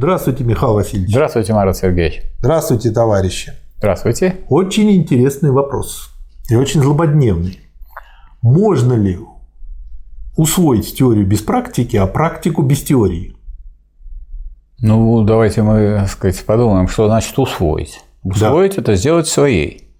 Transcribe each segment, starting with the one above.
Здравствуйте, Михаил Васильевич. Здравствуйте, Марат Сергеевич. Здравствуйте, товарищи. Здравствуйте. Очень интересный вопрос и очень злободневный. Можно ли усвоить теорию без практики, а практику без теории? Ну, давайте мы, так сказать, подумаем, что значит усвоить. Усвоить да. – это сделать своей.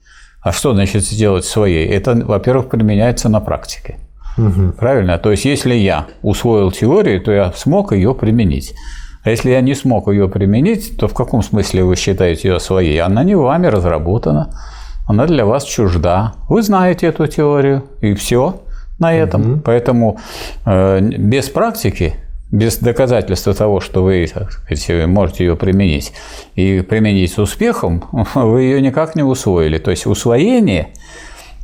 А что значит сделать своей? Это, во-первых, применяется на практике. Угу. Правильно? То есть, если я усвоил теорию, то я смог ее применить. А если я не смог ее применить, то в каком смысле вы считаете ее своей? Она не вами разработана, она для вас чужда. Вы знаете эту теорию, и все на этом. Угу. Поэтому э, без практики без доказательства того, что вы так сказать, можете ее применить, и применить с успехом, вы ее никак не усвоили. То есть усвоение,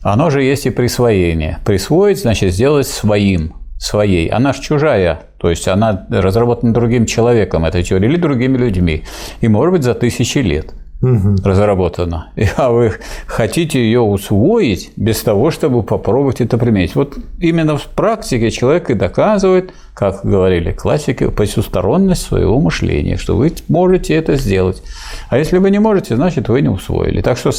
оно же есть и присвоение. Присвоить, значит, сделать своим, своей. Она же чужая, то есть она разработана другим человеком, эта теория, или другими людьми. И, может быть, за тысячи лет разработана, а вы хотите ее усвоить без того, чтобы попробовать это применить. Вот именно в практике человек и доказывает, как говорили классики, посусторонность своего мышления, что вы можете это сделать. А если вы не можете, значит, вы не усвоили. Так что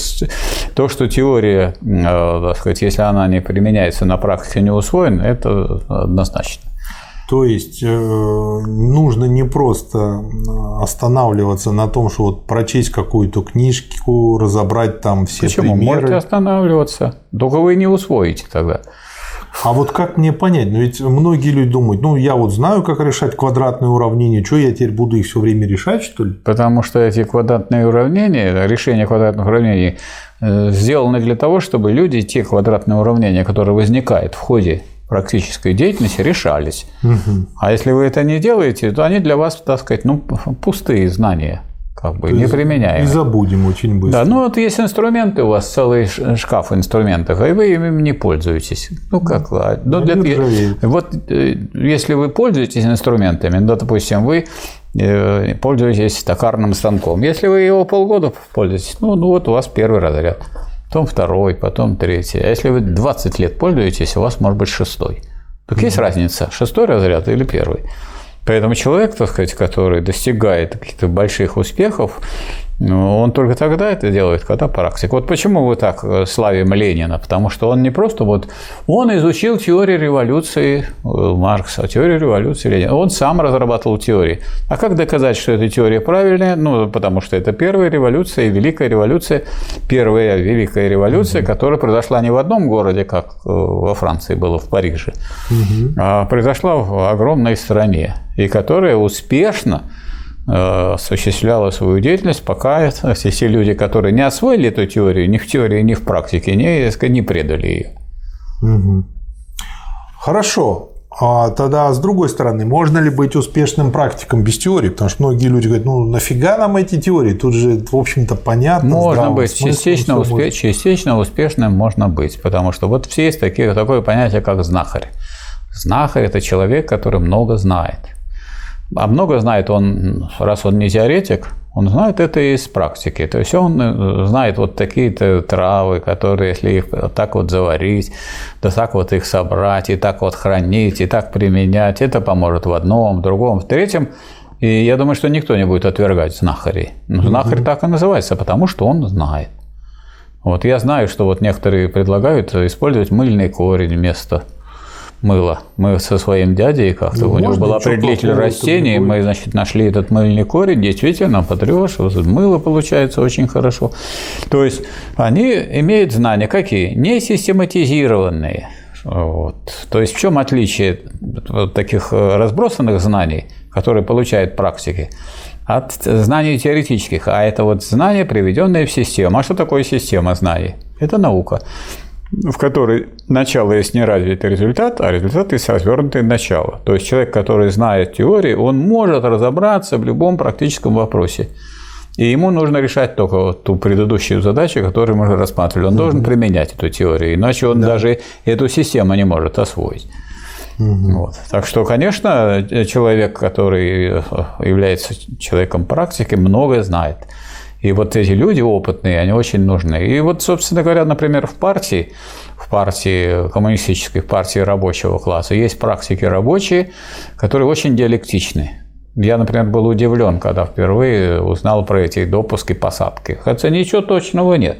то, что теория, э, так сказать, если она не применяется на практике, не усвоена, это однозначно. То есть э, нужно не просто останавливаться на том, что вот прочесть какую-то книжку, разобрать там все Почему? примеры. Можете останавливаться, только вы не усвоите тогда. А вот как мне понять? Ну ведь многие люди думают, ну я вот знаю, как решать квадратные уравнения, что я теперь буду их все время решать, что ли? Потому что эти квадратные уравнения, решение квадратных уравнений э, сделаны для того, чтобы люди те квадратные уравнения, которые возникают в ходе практической деятельности решались. Угу. А если вы это не делаете, то они для вас, так сказать, ну, пустые знания как бы не применяем. И забудем очень быстро. Да, ну вот есть инструменты у вас, целый шкаф инструментов, и вы ими не пользуетесь. Ну как, а, ну, для, вот э, если вы пользуетесь инструментами, ну, допустим, вы э, пользуетесь токарным станком. Если вы его полгода пользуетесь, ну, ну вот у вас первый разряд потом второй, потом третий. А если вы 20 лет пользуетесь, у вас может быть шестой. Так есть разница, шестой разряд или первый. Поэтому человек, так сказать, который достигает каких-то больших успехов, ну, он только тогда это делает, когда практик. Вот почему вы так э, славим Ленина? Потому что он не просто вот... Он изучил теорию революции э, Маркса, теорию революции Ленина. Он сам разрабатывал теории. А как доказать, что эта теория правильная? Ну, потому что это первая революция и великая революция, первая великая революция, которая произошла не в одном городе, как э, во Франции было, в Париже, а произошла в огромной стране, и которая успешно осуществляла свою деятельность, пока все, все люди, которые не освоили эту теорию, ни в теории, ни в практике, не, не предали ее. Угу. Хорошо. А тогда, с другой стороны, можно ли быть успешным практиком без теории? Потому что многие люди говорят, ну нафига нам эти теории? Тут же, в общем-то, понятно. Можно быть. частично, успе... частично успешным можно быть. Потому что вот все есть такие, такое понятие, как знахарь. Знахарь – это человек, который много знает. А много знает он, раз он не теоретик, он знает это из практики. То есть он э, знает вот такие-то травы, которые, если их так вот заварить, да так вот их собрать, и так вот хранить, и так применять, это поможет в одном, в другом, в третьем. И я думаю, что никто не будет отвергать знахарей. Но знахарь так и называется, потому что он знает. Вот я знаю, что вот некоторые предлагают использовать мыльный корень вместо мыло. Мы со своим дядей как-то, ну, у него был определитель растений, мы, значит, нашли этот мыльный корень, действительно, потрешь, мыло получается очень хорошо. То есть они имеют знания какие? Не систематизированные. Вот. То есть в чем отличие вот таких разбросанных знаний, которые получают практики, от знаний теоретических, а это вот знания, приведенные в систему. А что такое система знаний? Это наука в которой начало есть неразвитый результат, а результат есть развернутое начало. То есть человек, который знает теории, он может разобраться в любом практическом вопросе. И ему нужно решать только вот ту предыдущую задачу, которую мы уже рассматривали. Он угу. должен применять эту теорию, иначе он да. даже эту систему не может освоить. Угу. Вот. Так что, конечно, человек, который является человеком практики, многое знает. И вот эти люди опытные, они очень нужны. И вот, собственно говоря, например, в партии, в партии коммунистической, в партии рабочего класса есть практики рабочие, которые очень диалектичны. Я, например, был удивлен, когда впервые узнал про эти допуски посадки. Хотя ничего точного нет.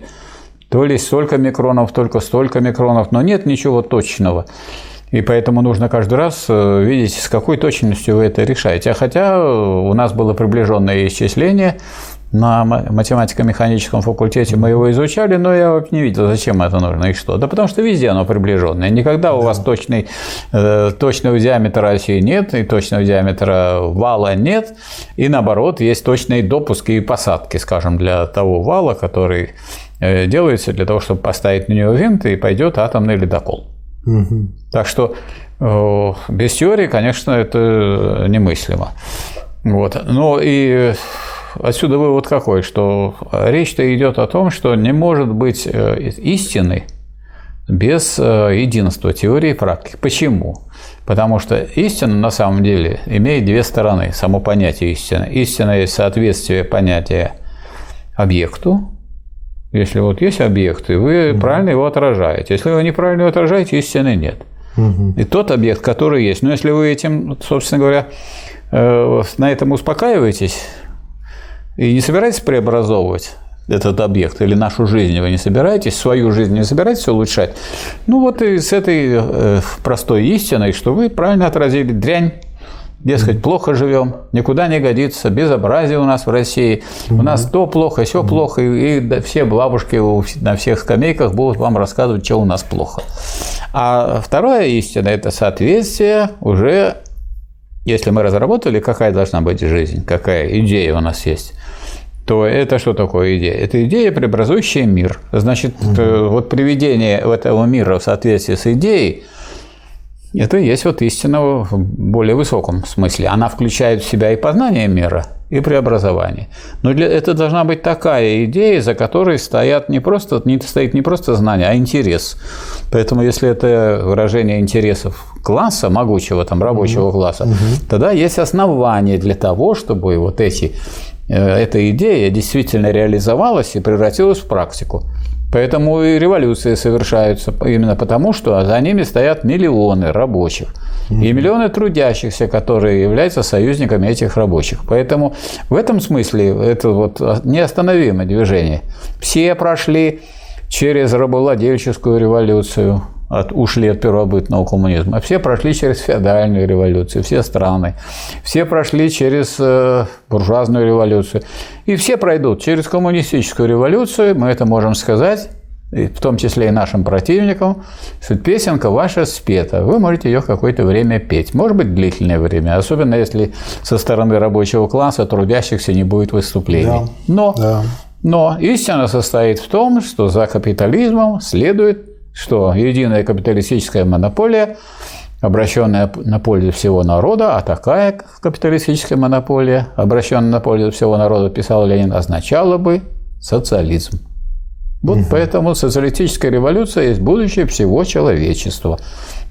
То ли столько микронов, только столько микронов, но нет ничего точного. И поэтому нужно каждый раз э, видеть, с какой точностью вы это решаете. А хотя у нас было приближенное исчисление, на математико-механическом факультете мы его изучали, но я не видел, зачем это нужно и что. Да потому что везде оно приближенное. Никогда у вас точный, э, точного диаметра оси нет, и точного диаметра вала нет, и наоборот, есть точные допуски и посадки, скажем, для того вала, который э, делается для того, чтобы поставить на него винт, и пойдет атомный ледокол. Угу. Так что э, без теории, конечно, это немыслимо. Вот. Но и отсюда вывод какой, что речь-то идет о том, что не может быть э, истины без э, единства теории и практики. Почему? Потому что истина на самом деле имеет две стороны, само понятие истины. Истина есть соответствие понятия объекту. Если вот есть объект, и вы угу. правильно его отражаете. Если вы неправильно его отражаете, истины нет. Угу. И тот объект, который есть. Но если вы этим, собственно говоря, э, на этом успокаиваетесь, и не собираетесь преобразовывать этот объект или нашу жизнь вы не собираетесь, свою жизнь не собираетесь улучшать. Ну вот и с этой э, простой истиной, что вы правильно отразили дрянь, дескать, плохо живем, никуда не годится, безобразие у нас в России, у нас то плохо, все плохо, и, и все бабушки на всех скамейках будут вам рассказывать, что у нас плохо. А вторая истина – это соответствие уже если мы разработали, какая должна быть жизнь, какая идея у нас есть, то это что такое идея? Это идея, преобразующая мир. Значит, угу. вот приведение этого мира в соответствии с идеей, это есть вот истина в более высоком смысле. Она включает в себя и познание мира, и преобразование. Но для, это должна быть такая идея, за которой стоят не просто, не, стоит не просто знание, а интерес. Поэтому если это выражение интересов класса, могучего там рабочего угу. класса, угу. тогда есть основания для того, чтобы вот эти Э, эта идея действительно реализовалась и превратилась в практику. Поэтому и революции совершаются именно потому, что за ними стоят миллионы рабочих и миллионы трудящихся, которые являются союзниками этих рабочих. Поэтому в этом смысле это вот неостановимое движение. Все прошли через рабовладельческую революцию, от, ушли от первобытного коммунизма. Все прошли через феодальную революцию, все страны. Все прошли через э, буржуазную революцию. И все пройдут через коммунистическую революцию, мы это можем сказать, в том числе и нашим противникам, что песенка ваша спета. Вы можете ее какое-то время петь. Может быть, длительное время, особенно если со стороны рабочего класса трудящихся не будет выступлений. Да. Но, да. но истина состоит в том, что за капитализмом следует что единая капиталистическая монополия, обращенная на пользу всего народа, а такая капиталистическая монополия, обращенная на пользу всего народа, писал Ленин, означала бы социализм. Вот угу. поэтому социалистическая революция есть будущее всего человечества.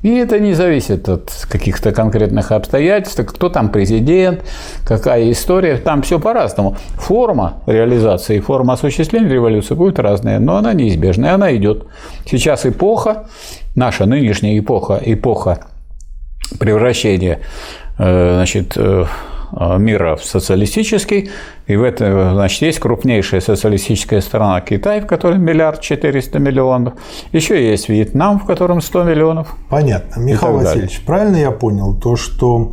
И это не зависит от каких-то конкретных обстоятельств, кто там президент, какая история, там все по-разному. Форма реализации, форма осуществления революции будет разная, но она неизбежная, она идет. Сейчас эпоха, наша нынешняя эпоха, эпоха превращения э, значит, э, мира в социалистический, и в этом, значит, есть крупнейшая социалистическая страна Китай, в которой миллиард четыреста миллионов, еще есть Вьетнам, в котором 100 миллионов. Понятно. Михаил Васильевич, правильно я понял то, что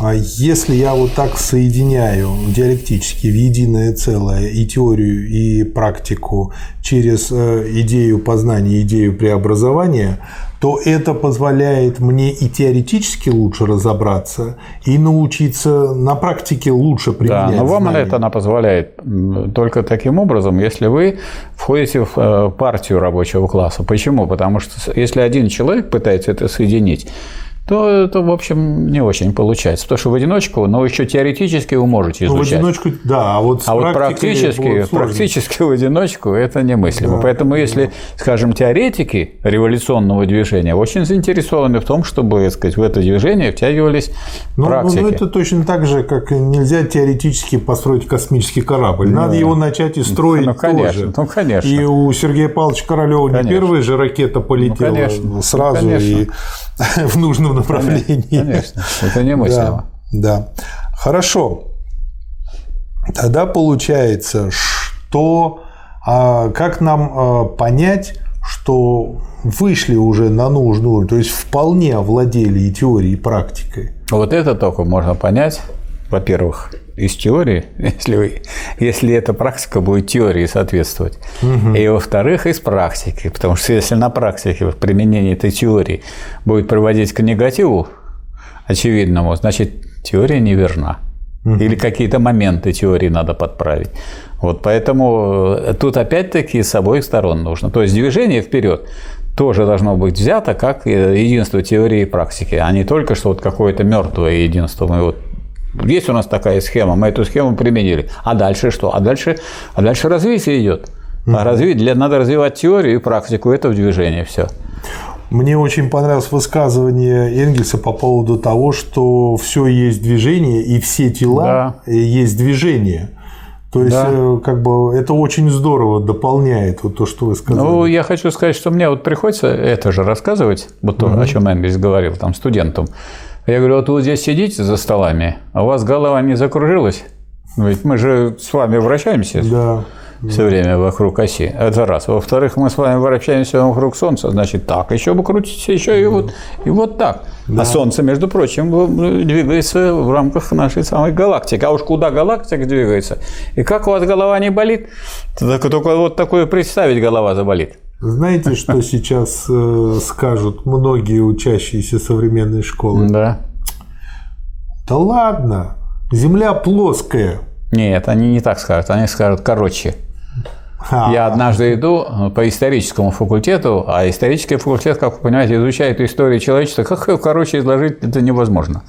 а если я вот так соединяю диалектически в единое целое и теорию, и практику через э, идею познания, идею преобразования, то это позволяет мне и теоретически лучше разобраться, и научиться на практике лучше применять Да, но вам знания. это она позволяет только таким образом, если вы входите в э, партию рабочего класса. Почему? Потому что если один человек пытается это соединить, то это, в общем, не очень получается. Потому что в одиночку, но еще теоретически вы можете изучать. Ну, в одиночку, да, а вот а вот практически, практически в одиночку это немыслимо. Да. Поэтому, если, скажем, теоретики революционного движения очень заинтересованы в том, чтобы, так сказать, в это движение втягивались ну, практики. Ну, это точно так же, как нельзя теоретически построить космический корабль. Надо ну, его начать и строить ну, конечно, тоже. Ну, конечно. И у Сергея Павловича Королева не первая же ракета полетела ну, конечно, сразу ну, конечно. и в нужном направлении. Конечно, это немыслимо. Да, да. Хорошо. Тогда получается, что а, как нам а, понять, что вышли уже на нужную, то есть вполне овладели и теорией, и практикой? Вот это только можно понять, во-первых, из теории, если, вы, если эта практика будет теории соответствовать. Угу. И во-вторых, из практики. Потому что если на практике применение этой теории будет приводить к негативу очевидному, значит, теория неверна. Угу. Или какие-то моменты теории надо подправить. Вот поэтому э, тут опять-таки с обоих сторон нужно. То есть движение вперед тоже должно быть взято как э, единство теории и практики, а не только что вот какое-то мертвое единство. Мы вот есть у нас такая схема, мы эту схему применили. А дальше что? А дальше, а дальше развитие идет. А развить, для, надо развивать теорию и практику, это в движении все. Мне очень понравилось высказывание Энгельса по поводу того, что все есть движение, и все тела да. есть движение. То есть, да. Э, как бы это очень здорово дополняет вот то, что вы сказали. Ну, я хочу сказать, что мне вот приходится это же рассказывать, вот то, угу. о чем Энгельс говорил там студентам. Я говорю, вот вы здесь сидите за столами, а у вас голова не закружилась? Ведь мы же с вами вращаемся. Да все время вокруг оси. Это раз. Во-вторых, мы с вами вращаемся вокруг Солнца, значит, так еще бы крутите, еще и вот, и вот так. Да. А Солнце, между прочим, двигается в рамках нашей самой галактики. А уж куда галактика двигается? И как у вас голова не болит? Только, только вот такое представить голова заболит. Знаете, что сейчас э, скажут многие учащиеся современной школы? Да. Да ладно, Земля плоская. Нет, они не так скажут, они скажут короче. А. Я однажды иду по историческому факультету, а исторический факультет, как вы понимаете, изучает историю человечества. Как ее короче изложить, это невозможно.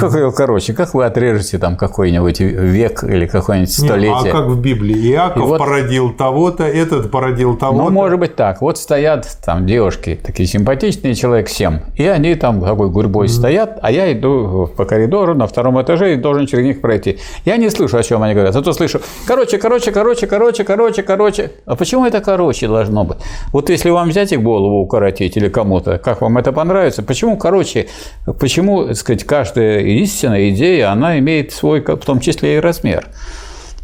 Как ее короче? Как вы отрежете там какой-нибудь век или какое-нибудь столетие? а как в Библии? Иаков вот, породил того-то, этот породил того-то. Ну, может быть так. Вот стоят там девушки, такие симпатичные, человек 7, и они там такой гурьбой mm. стоят, а я иду по коридору на втором этаже и должен через них пройти. Я не слышу, о чем они говорят, зато слышу, короче, короче, короче, короче, короче, короче, короче. А почему это короче должно быть? Вот если вам взять и голову укоротить или кому-то, как вам это понравится, почему короче? Почему, так сказать, каждая истина, идея, она имеет свой, в том числе и размер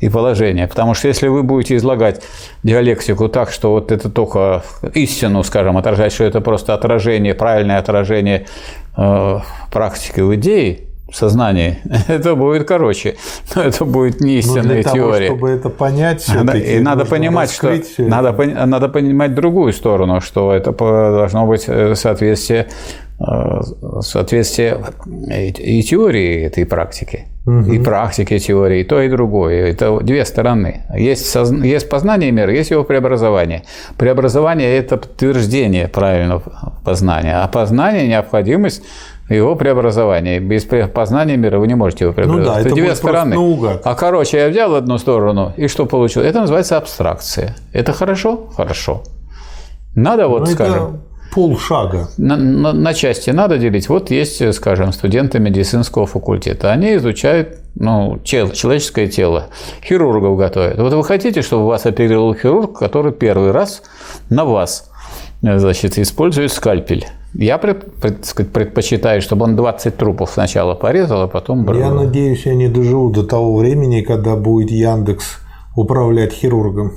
и положение. Потому что если вы будете излагать диалектику так, что вот это только истину, скажем, отражать, что это просто отражение, правильное отражение э, практики в идее, сознании, это будет короче. Но это будет не истинная Но теория. Того, чтобы это понять, надо, и надо понимать, что надо, надо понимать другую сторону, что это должно быть э, соответствие, э, соответствие и теории этой практики. Угу. И практики теории, и то, и другое. Это две стороны. Есть, соз... есть познание мира, есть его преобразование. Преобразование – это подтверждение правильного познания, а познание – необходимость его преобразование. Без познания мира вы не можете его преобразовать. Ну да, это две стороны. Наугад. А короче, я взял одну сторону, и что получил? Это называется абстракция. Это хорошо? Хорошо. Надо вот, Но ну, скажем... полшага. На, на, на части надо делить. Вот есть, скажем, студенты медицинского факультета. Они изучают ну, тело, человеческое тело. Хирургов готовят. Вот вы хотите, чтобы вас оперировал хирург, который первый раз на вас значит, использует скальпель. Я пред, пред, сказать, предпочитаю, чтобы он 20 трупов сначала порезал, а потом брал. Я надеюсь, я не доживу до того времени, когда будет Яндекс управлять хирургом.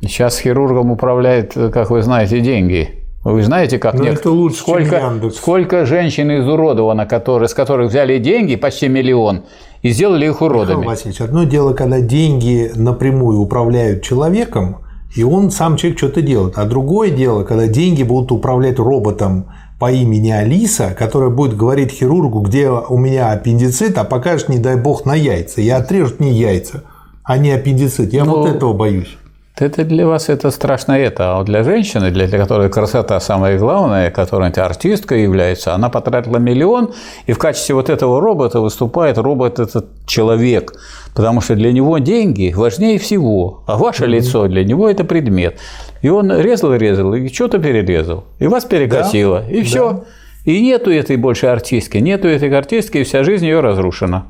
Сейчас хирургом управляет, как вы знаете, деньги. Вы знаете, как Но это лучше, сколько, чем Яндекс. сколько женщин изуродовано, которые, с которых взяли деньги, почти миллион, и сделали их уродами. Михаил Васильевич, одно дело, когда деньги напрямую управляют человеком, и он сам человек что-то делает. А другое дело, когда деньги будут управлять роботом по имени Алиса, которая будет говорить хирургу, где у меня аппендицит, а покажет, не дай бог, на яйца. И отрежут мне яйца, а не аппендицит. Я ну, вот этого боюсь. Это для вас это страшно это, а вот для женщины, для, для которой красота самое главное, которая артисткой является, она потратила миллион, и в качестве вот этого робота выступает робот этот человек, потому что для него деньги важнее всего, а ваше mm-hmm. лицо для него это предмет. И он резал, резал, и что-то перерезал, и вас перекосило, да? и все. Да. И нету этой больше артистки, нету этой артистки, и вся жизнь ее разрушена.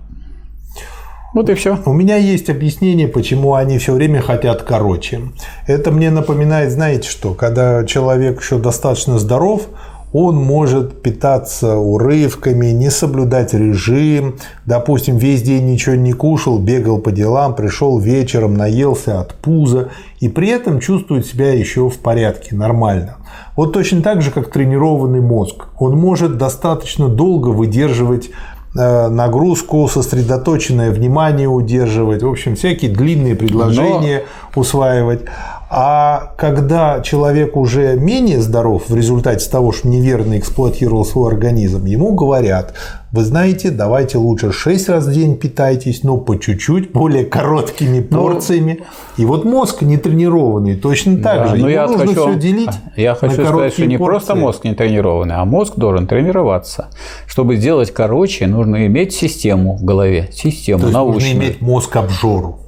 Вот и все. У меня есть объяснение, почему они все время хотят короче. Это мне напоминает, знаете что, когда человек еще достаточно здоров, он может питаться урывками, не соблюдать режим, допустим, весь день ничего не кушал, бегал по делам, пришел вечером, наелся от пуза и при этом чувствует себя еще в порядке, нормально. Вот точно так же, как тренированный мозг. Он может достаточно долго выдерживать нагрузку, сосредоточенное внимание удерживать, в общем, всякие длинные предложения Но... усваивать. А когда человек уже менее здоров в результате того, что неверно эксплуатировал свой организм, ему говорят, вы знаете, давайте лучше 6 раз в день питайтесь, но по чуть-чуть, более короткими ну, порциями. Ну, и вот мозг не тренированный точно так да, же. Но я нужно хочу, все делить. Я хочу сказать, что не порции. просто мозг не тренированный, а мозг должен тренироваться. Чтобы сделать короче, нужно иметь систему в голове, систему То есть научную. Нужно иметь мозг обжору.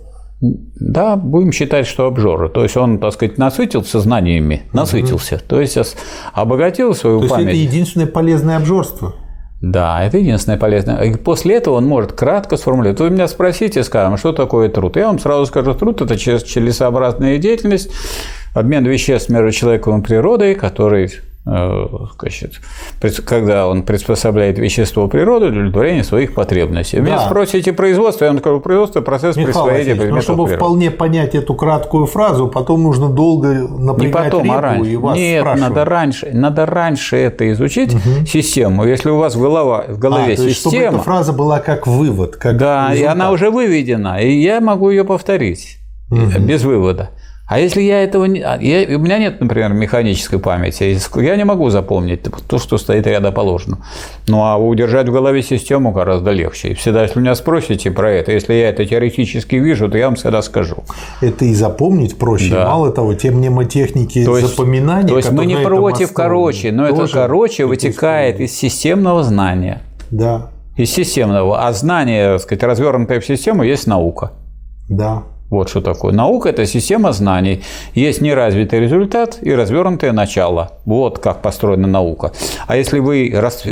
Да, будем считать, что обжора. То есть он, так сказать, насытился знаниями, насытился. Угу. То есть обогатил свою То память. То есть это единственное полезное обжорство. Да, это единственное полезное. И после этого он может кратко сформулировать. Вы меня спросите, скажем, что такое труд. Я вам сразу скажу, труд – это целесообразная деятельность, обмен веществ между человеком и природой, который значит, когда он приспособляет вещество природы для удовлетворения своих потребностей. Вы да. меня спросите производство, я вам скажу, производство – процесс Михаил присвоения предметов но чтобы природы. вполне понять эту краткую фразу, потом нужно долго напрягать Не потом, а раньше. и вас Нет, надо раньше, надо раньше это изучить, угу. систему. Если у вас голова, в голове а, то есть, система… чтобы эта фраза была как вывод, как Да, результат. и она уже выведена, и я могу ее повторить угу. без вывода. А если я этого не... А, я, у меня нет, например, механической памяти, я не могу запомнить то, что стоит рядоположно. Ну, а удержать в голове систему гораздо легче. И всегда, если меня спросите про это, если я это теоретически вижу, то я вам всегда скажу. Это и запомнить проще. Да. Мало того, те мнемотехники то есть, запоминания, То есть мы не против короче, но это короче вытекает из системного знания. Да. Из системного. А знание, так сказать, развернутое в систему, есть наука. Да. Вот что такое. Наука – это система знаний. Есть неразвитый результат и развернутое начало. Вот как построена наука. А если вы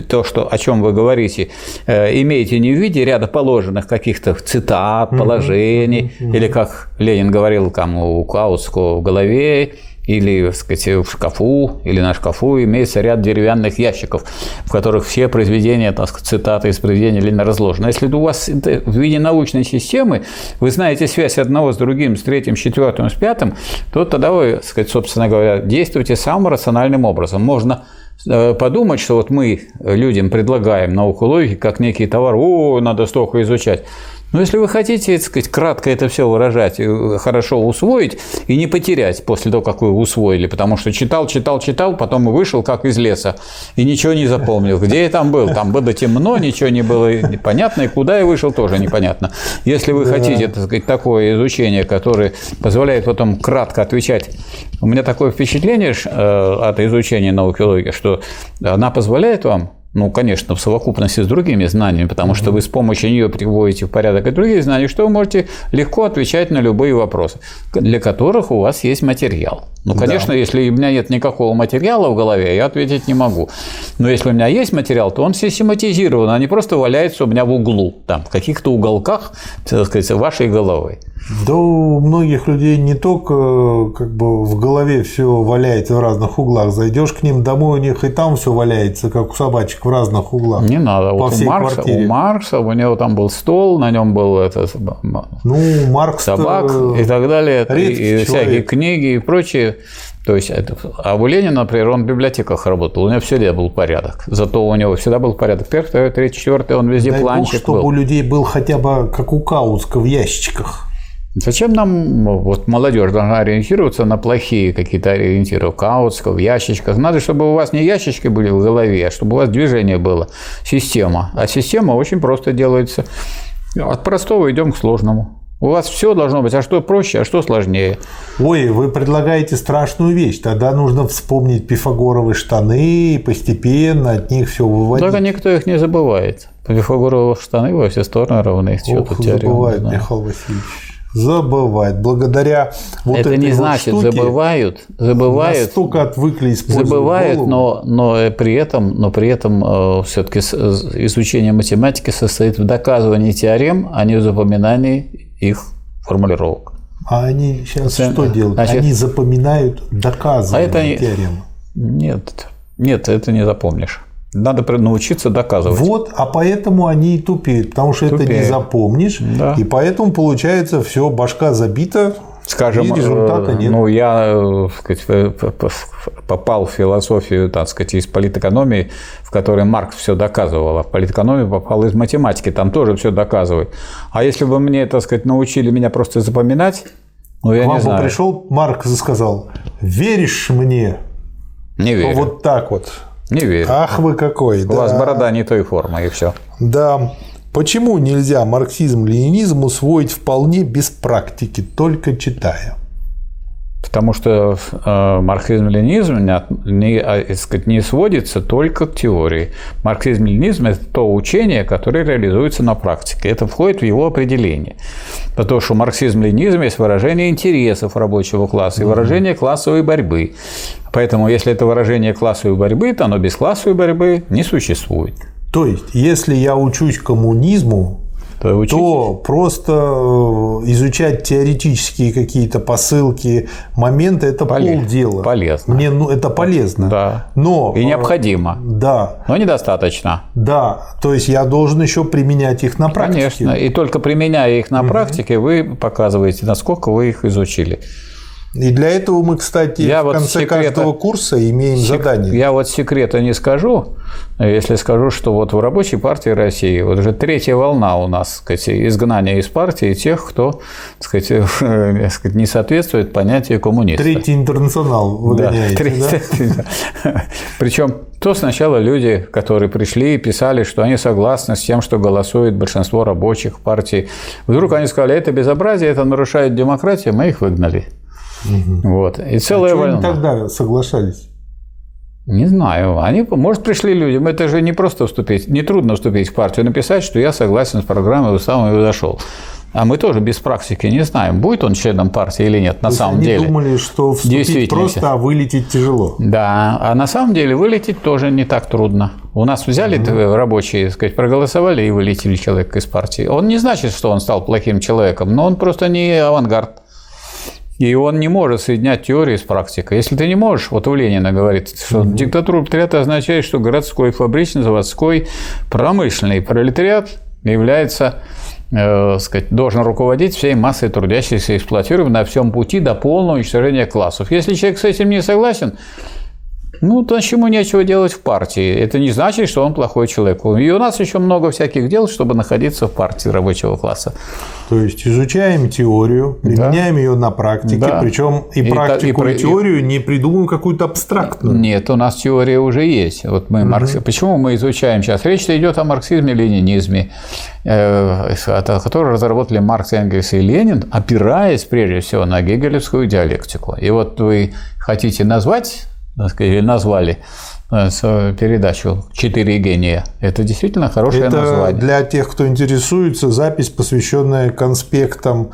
то, что, о чем вы говорите, э, имеете не в виде ряда положенных каких-то цитат, положений, или, как Ленин говорил там у Каутского в голове, или так сказать, в шкафу, или на шкафу имеется ряд деревянных ящиков, в которых все произведения, так сказать, цитаты из произведения Ленина разложены. Если у вас в виде научной системы, вы знаете связь одного с другим, с третьим, с четвертым, с пятым, то тогда вы, так сказать, собственно говоря, действуете самым рациональным образом. Можно э, подумать, что вот мы людям предлагаем науку логики как некий товар, о, надо столько изучать. Но если вы хотите, так сказать, кратко это все выражать, хорошо усвоить и не потерять после того, как вы усвоили, потому что читал, читал, читал, потом вышел как из леса и ничего не запомнил. Где я там был? Там было темно, ничего не было непонятно, и куда я вышел тоже непонятно. Если вы да. хотите, так сказать, такое изучение, которое позволяет потом кратко отвечать, у меня такое впечатление э, от изучения науки логики, что она позволяет вам ну, конечно, в совокупности с другими знаниями, потому что вы с помощью нее приводите в порядок и другие знания, что вы можете легко отвечать на любые вопросы, для которых у вас есть материал. Ну, конечно, да. если у меня нет никакого материала в голове, я ответить не могу. Но если у меня есть материал, то он систематизирован, а не просто валяется у меня в углу, там, в каких-то уголках, так сказать, вашей головы. Да у многих людей не только как бы в голове все валяется в разных углах. Зайдешь к ним домой, у них и там все валяется, как у собачек в разных углах. Не надо. По вот всей у, Маркса, квартире. у Маркса у него там был стол, на нем был это, ну, Маркс собак и так далее, и, и всякие книги и прочее. То есть, это, а у Ленина, например, он в библиотеках работал, у него всегда был порядок. Зато у него всегда был порядок. Первый, второй, третий, четвертый, он везде Дай планчик Бог, чтобы был. у людей был хотя бы как у Каутска в ящичках. Зачем нам, вот молодежь должна ориентироваться на плохие какие-то ориентиры, в каутсках, в ящичках. Надо, чтобы у вас не ящички были в голове, а чтобы у вас движение было, система. А система очень просто делается. От простого идем к сложному. У вас все должно быть, а что проще, а что сложнее. Ой, вы предлагаете страшную вещь. Тогда нужно вспомнить пифагоровые штаны и постепенно от них все выводить. Только никто их не забывает. Пифагоровые штаны во все стороны равны. Ох, забывает Михаил Васильевич забывает. Благодаря вот Это этой не значит вот штуке забывают, забывают. Настолько отвыкли использовать Забывают, но, но при этом, но при этом э, все-таки изучение математики состоит в доказывании теорем, а не в запоминании их формулировок. А они сейчас Это, что делают? Значит, они запоминают доказывание а это, теоремы. Нет, Нет, это не запомнишь. Надо научиться доказывать. Вот, а поэтому они и тупеют, потому что тупеют. это не запомнишь, да. и поэтому получается все, башка забита, Скажем, и результата нет. ну, я э, сказать, попал в философию, так сказать, из политэкономии, в которой Маркс все доказывал, а в политэкономию попал из математики, там тоже все доказывает. А если бы мне, так сказать, научили меня просто запоминать, ну, я К вам не знаю. пришел Маркс и сказал, веришь мне? Не верю. Вот так вот. Не верю. Ах вы какой. У да. вас борода не той формы, и все. Да. Почему нельзя марксизм-ленинизм усвоить вполне без практики, только читая? Потому что э, марксизм-ленинизм не, не, а, сказать, не сводится только к теории. Марксизм-ленинизм – это то учение, которое реализуется на практике. Это входит в его определение. Потому что марксизм-ленинизм есть выражение интересов рабочего класса и выражение классовой борьбы. Поэтому, если это выражение классовой борьбы, то оно без классовой борьбы не существует. То есть, если я учусь коммунизму, то, то просто э, изучать теоретические какие-то посылки, моменты это Полез, полдела. Полезно. Мне ну, это полезно. Да. Но, и необходимо. Да. Но недостаточно. Да. То есть я должен еще применять их на практике. Конечно. И только применяя их на угу. практике, вы показываете, насколько вы их изучили. И для этого мы, кстати, я в вот конце секрета, каждого курса имеем сек, задание. Я вот секрета не скажу, если скажу, что вот в Рабочей партии России вот уже третья волна у нас, сказать, изгнания из партии тех, кто сказать, сказать, не соответствует понятию коммуниста. Третий интернационал выгоняете, да? Третий, да? Причем то сначала люди, которые пришли и писали, что они согласны с тем, что голосует большинство рабочих партий. Вдруг они сказали, это безобразие, это нарушает демократию, мы их выгнали. Угу. Вот. И целая а война. они тогда соглашались? Не знаю. Они, может, пришли людям. Это же не просто вступить, не трудно вступить в партию, написать, что я согласен с программой, уставом и зашел. А мы тоже без практики не знаем, будет он членом партии или нет, на То самом они деле. Они думали, что вступить просто, а вылететь тяжело. Да, а на самом деле вылететь тоже не так трудно. У нас взяли угу. рабочие, сказать, проголосовали и вылетели человека из партии. Он не значит, что он стал плохим человеком, но он просто не авангард. И он не может соединять теории с практикой. Если ты не можешь, вот у Ленина говорит, что угу. диктатура пролетариата означает, что городской, фабричный, заводской, промышленный пролетариат является э, сказать, должен руководить всей массой трудящихся и эксплуатируемых на всем пути до полного уничтожения классов. Если человек с этим не согласен, ну, то ему нечего делать в партии. Это не значит, что он плохой человек. И у нас еще много всяких дел, чтобы находиться в партии рабочего класса. То есть изучаем теорию, применяем да. ее на практике, да. причем и, и практику, и, и теорию не придумываем какую-то абстрактную. Нет, у нас теория уже есть. Вот мы угу. маркс... Почему мы изучаем сейчас? Речь идет о марксизме, ленинизме, э, который разработали Маркс, Энгельс и Ленин, опираясь прежде всего на гегелевскую диалектику. И вот вы хотите назвать или назвали э, передачу «Четыре гения». Это действительно хорошее Это название. для тех, кто интересуется, запись, посвященная конспектам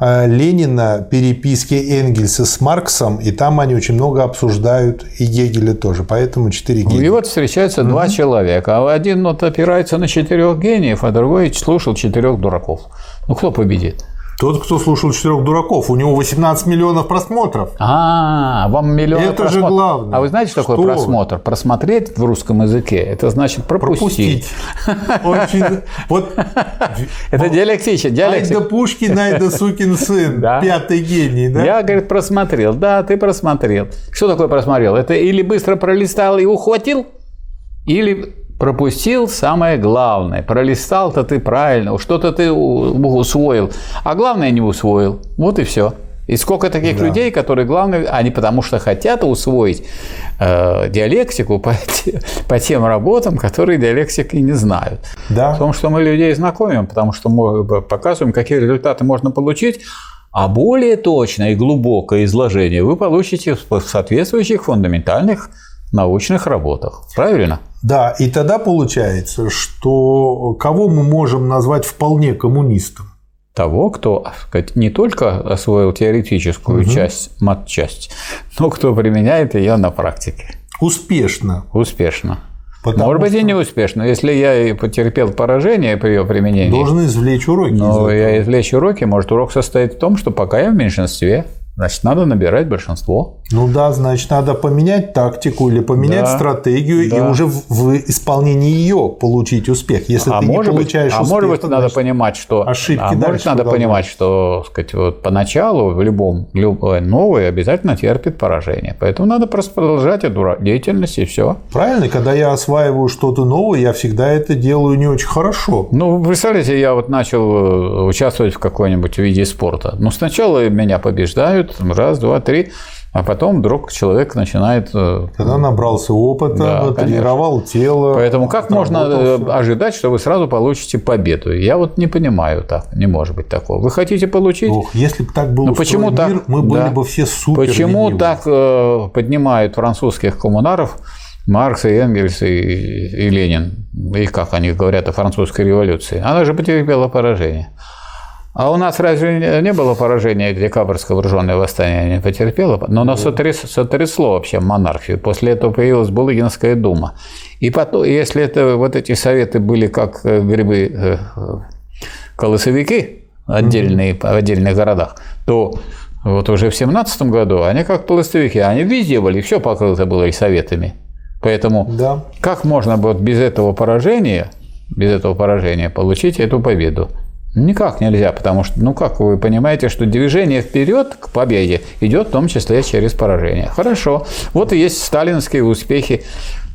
э, Ленина, переписки Энгельса с Марксом, и там они очень много обсуждают, и Гегеля тоже, поэтому четыре гения. И вот встречаются угу. два человека, а один вот опирается на четырех гениев, а другой слушал четырех дураков. Ну, кто победит? Тот, кто слушал четырех дураков, у него 18 миллионов просмотров. А, вам миллион Это просмотр... же главное. А вы знаете, что, что такое просмотр? Просмотреть в русском языке – это значит пропустить. Вот. Это диалектично. Айда Пушкин, Айда сукин сын. Пятый гений, да? Я, говорит, просмотрел. Да, ты просмотрел. Что такое просмотрел? Это или быстро пролистал и ухватил, или пропустил самое главное. Пролистал-то ты правильно, что-то ты усвоил, а главное не усвоил. Вот и все. И сколько таких да. людей, которые, главное, они потому что хотят усвоить э, диалектику по, по тем работам, которые диалектики не знают. Да. В том, что мы людей знакомим, потому что мы показываем, какие результаты можно получить, а более точное и глубокое изложение вы получите в соответствующих фундаментальных научных работах. Правильно? Да, и тогда получается, что кого мы можем назвать вполне коммунистом? Того, кто сказать, не только освоил теоретическую угу. часть, мат-часть, но кто применяет ее на практике. Успешно. Успешно. Потому Может быть, и не успешно. Если я потерпел поражение при ее применении. Должен извлечь уроки. Но из я извлечь уроки, может, урок состоит в том, что пока я в меньшинстве, Значит, надо набирать большинство. Ну да, значит, надо поменять тактику или поменять да, стратегию да. и уже в, в исполнении ее получить успех. Если а ты может не получаешь быть, успех, а может быть, надо понимать, что ошибки а может, надо понимать, что, сказать, вот поначалу в любом любое новое обязательно терпит поражение, поэтому надо просто продолжать эту деятельность и все. Правильно, когда я осваиваю что-то новое, я всегда это делаю не очень хорошо. Ну, представляете, я вот начал э, участвовать в какой-нибудь виде спорта. Ну, сначала меня побеждают, раз, два, три. А потом вдруг человек начинает... Э, Когда набрался опыта, да, тренировал конечно. тело. Поэтому как можно э, все. ожидать, что вы сразу получите победу? Я вот не понимаю так. Не может быть такого. Вы хотите получить? Ох, если бы так был ну, почему так? мир, мы были да. бы все супер Почему ленивы. так э, поднимают французских коммунаров Маркс и Энгельс и, и Ленин? И как они говорят о французской революции? Она же потерпела поражение. А у нас разве не было поражения декабрьское вооруженное восстание не потерпело? Но оно сотряс, сотрясло вообще монархию. После этого появилась Булыгинская дума. И потом, если это, вот эти советы были как э, грибы э, колосовики отдельные, в отдельных городах, то вот уже в 17 году они как пластовики, они везде были, все покрыто было и советами. Поэтому да. как можно вот без этого поражения, без этого поражения получить эту победу? Никак нельзя, потому что, ну как вы понимаете, что движение вперед к победе идет в том числе через поражение. Хорошо. Вот и есть сталинские успехи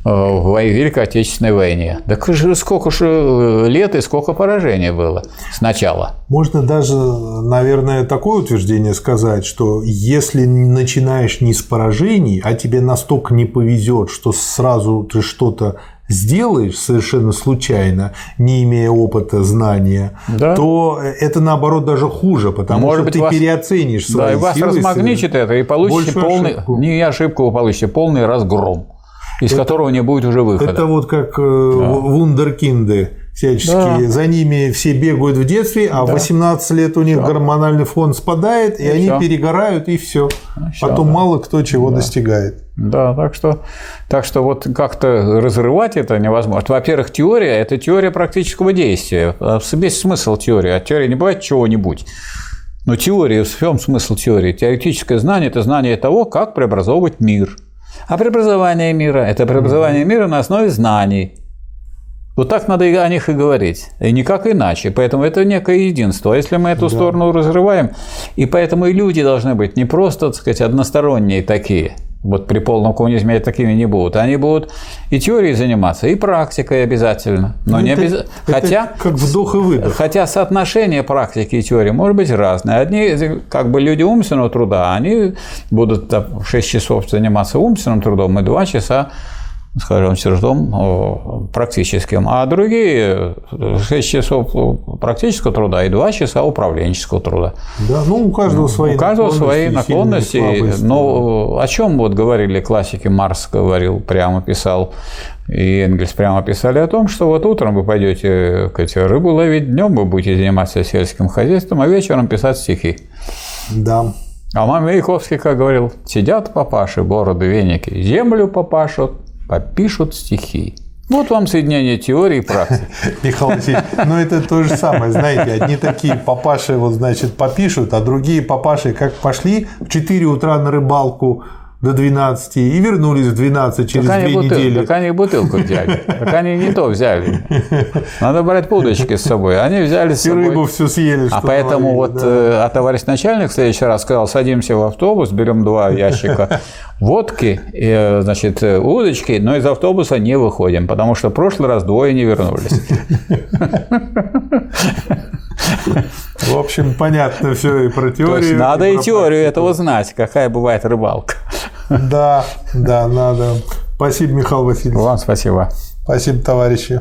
э, в Великой Отечественной войне. Же сколько же э, лет и сколько поражений было сначала. Можно даже, наверное, такое утверждение сказать, что если начинаешь не с поражений, а тебе настолько не повезет, что сразу ты что-то сделаешь совершенно случайно, не имея опыта, знания, да. то это наоборот даже хуже, потому Может что быть, ты вас... переоценишь свои Да, и вас силы, размагничит это, и получите полный, ошибку. не ошибку, вы получите полный разгром, из это, которого не будет уже выхода. Это вот как э, да. вундеркинды всячески. Да. За ними все бегают в детстве, а да. в 18 лет у них все. гормональный фон спадает, и, и они все. перегорают, и все. все Потом да. мало кто чего да. достигает. Да, так что, так что вот как-то разрывать это невозможно. Во-первых, теория – это теория практического действия. Весь смысл теории. А теория не бывает чего-нибудь. Но теория, в чем смысл теории? Теоретическое знание – это знание того, как преобразовывать мир. А преобразование мира – это преобразование мира на основе знаний. Вот так надо о них и говорить, и никак иначе. Поэтому это некое единство. А если мы эту да. сторону разрываем, и поэтому и люди должны быть не просто, так сказать, односторонние такие – вот при полном коммунизме такими не будут. Они будут и теорией заниматься, и практикой обязательно. Но ну, не обяз... хотя, как вдох и выдох. Хотя соотношение практики и теории может быть разное. Одни как бы люди умственного труда, они будут 6 часов заниматься умственным трудом и 2 часа скажем, трудом практическим, а другие 6 часов практического труда и 2 часа управленческого труда. Да, ну у каждого свои У каждого свои наклонности. Но о чем вот говорили классики, Марс говорил, прямо писал, и Энгельс прямо писали о том, что вот утром вы пойдете рыбу ловить, днем вы будете заниматься сельским хозяйством, а вечером писать стихи. Да. А мама Маяковский, как говорил, сидят папаши, бороды, веники, землю попашут, попишут стихи. Вот вам соединение теории и практики. Михаил Васильевич, ну это то же самое, знаете, одни такие папаши вот, значит, попишут, а другие папаши как пошли в 4 утра на рыбалку, до 12 и вернулись в 12 через так две бутыл, недели. Так они бутылку взяли. Так они не то взяли. Надо брать удочки с собой. Они взяли с собой. И рыбу всю съели. А поэтому вот да. Э, а товарищ начальник в следующий раз сказал, садимся в автобус, берем два ящика водки, и, э, значит, э, удочки, но из автобуса не выходим, потому что в прошлый раз двое не вернулись. В общем, понятно все и про теорию. То есть надо и, и теорию этого знать, какая бывает рыбалка. Да, да, надо. Спасибо, Михаил Васильевич. Вам спасибо. Спасибо, товарищи.